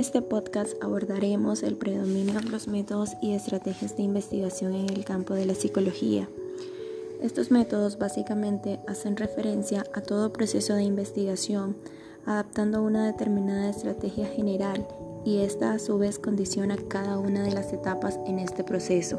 este podcast abordaremos el predominio de los métodos y estrategias de investigación en el campo de la psicología. Estos métodos básicamente hacen referencia a todo proceso de investigación, adaptando una determinada estrategia general y esta a su vez condiciona cada una de las etapas en este proceso.